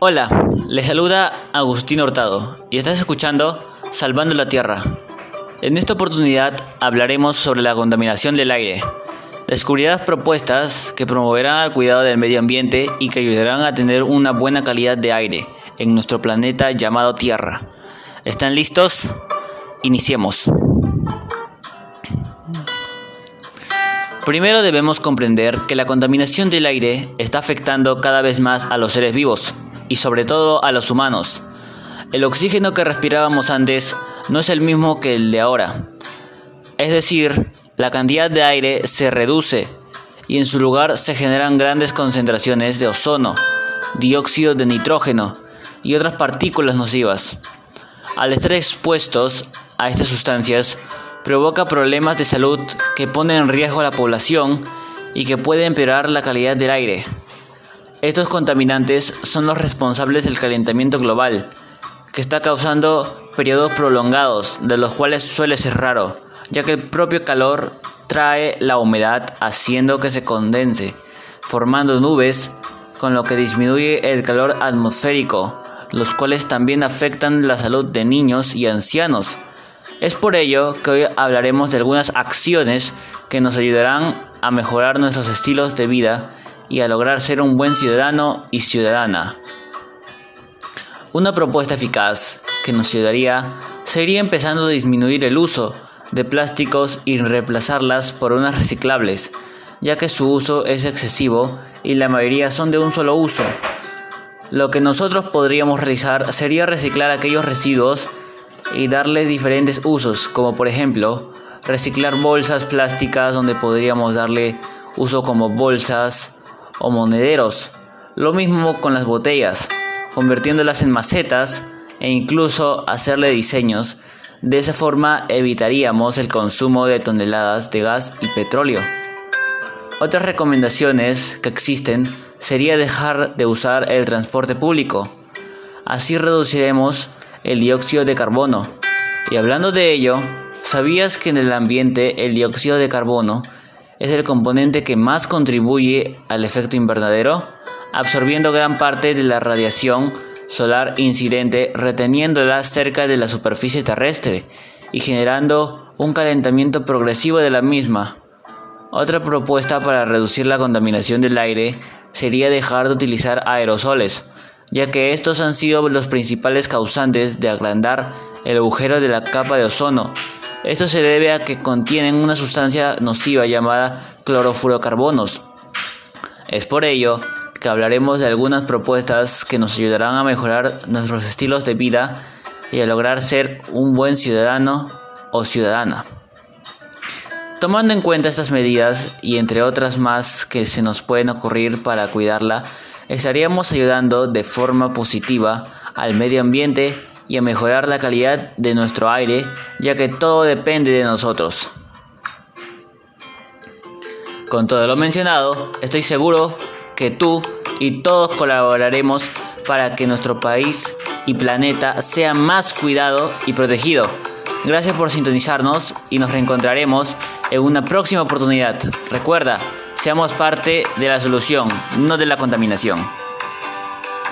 Hola, les saluda Agustín Hurtado y estás escuchando Salvando la Tierra. En esta oportunidad hablaremos sobre la contaminación del aire. Descubrirás propuestas que promoverán el cuidado del medio ambiente y que ayudarán a tener una buena calidad de aire en nuestro planeta llamado Tierra. ¿Están listos? Iniciemos. Primero debemos comprender que la contaminación del aire está afectando cada vez más a los seres vivos y sobre todo a los humanos. El oxígeno que respirábamos antes no es el mismo que el de ahora. Es decir, la cantidad de aire se reduce y en su lugar se generan grandes concentraciones de ozono, dióxido de nitrógeno y otras partículas nocivas. Al estar expuestos a estas sustancias, provoca problemas de salud que ponen en riesgo a la población y que pueden empeorar la calidad del aire. Estos contaminantes son los responsables del calentamiento global, que está causando periodos prolongados, de los cuales suele ser raro, ya que el propio calor trae la humedad haciendo que se condense, formando nubes, con lo que disminuye el calor atmosférico, los cuales también afectan la salud de niños y ancianos, es por ello que hoy hablaremos de algunas acciones que nos ayudarán a mejorar nuestros estilos de vida y a lograr ser un buen ciudadano y ciudadana. Una propuesta eficaz que nos ayudaría sería empezando a disminuir el uso de plásticos y reemplazarlas por unas reciclables, ya que su uso es excesivo y la mayoría son de un solo uso. Lo que nosotros podríamos realizar sería reciclar aquellos residuos y darle diferentes usos, como por ejemplo reciclar bolsas plásticas donde podríamos darle uso como bolsas o monederos. Lo mismo con las botellas, convirtiéndolas en macetas e incluso hacerle diseños. De esa forma evitaríamos el consumo de toneladas de gas y petróleo. Otras recomendaciones que existen sería dejar de usar el transporte público. Así reduciremos el dióxido de carbono. Y hablando de ello, ¿sabías que en el ambiente el dióxido de carbono es el componente que más contribuye al efecto invernadero, absorbiendo gran parte de la radiación solar incidente, reteniéndola cerca de la superficie terrestre y generando un calentamiento progresivo de la misma? Otra propuesta para reducir la contaminación del aire sería dejar de utilizar aerosoles, ya que estos han sido los principales causantes de agrandar el agujero de la capa de ozono. Esto se debe a que contienen una sustancia nociva llamada clorofurocarbonos. Es por ello que hablaremos de algunas propuestas que nos ayudarán a mejorar nuestros estilos de vida y a lograr ser un buen ciudadano o ciudadana. Tomando en cuenta estas medidas y entre otras más que se nos pueden ocurrir para cuidarla, estaríamos ayudando de forma positiva al medio ambiente y a mejorar la calidad de nuestro aire, ya que todo depende de nosotros. Con todo lo mencionado, estoy seguro que tú y todos colaboraremos para que nuestro país y planeta sea más cuidado y protegido. Gracias por sintonizarnos y nos reencontraremos en una próxima oportunidad. Recuerda, Seamos parte de la solución, no de la contaminación.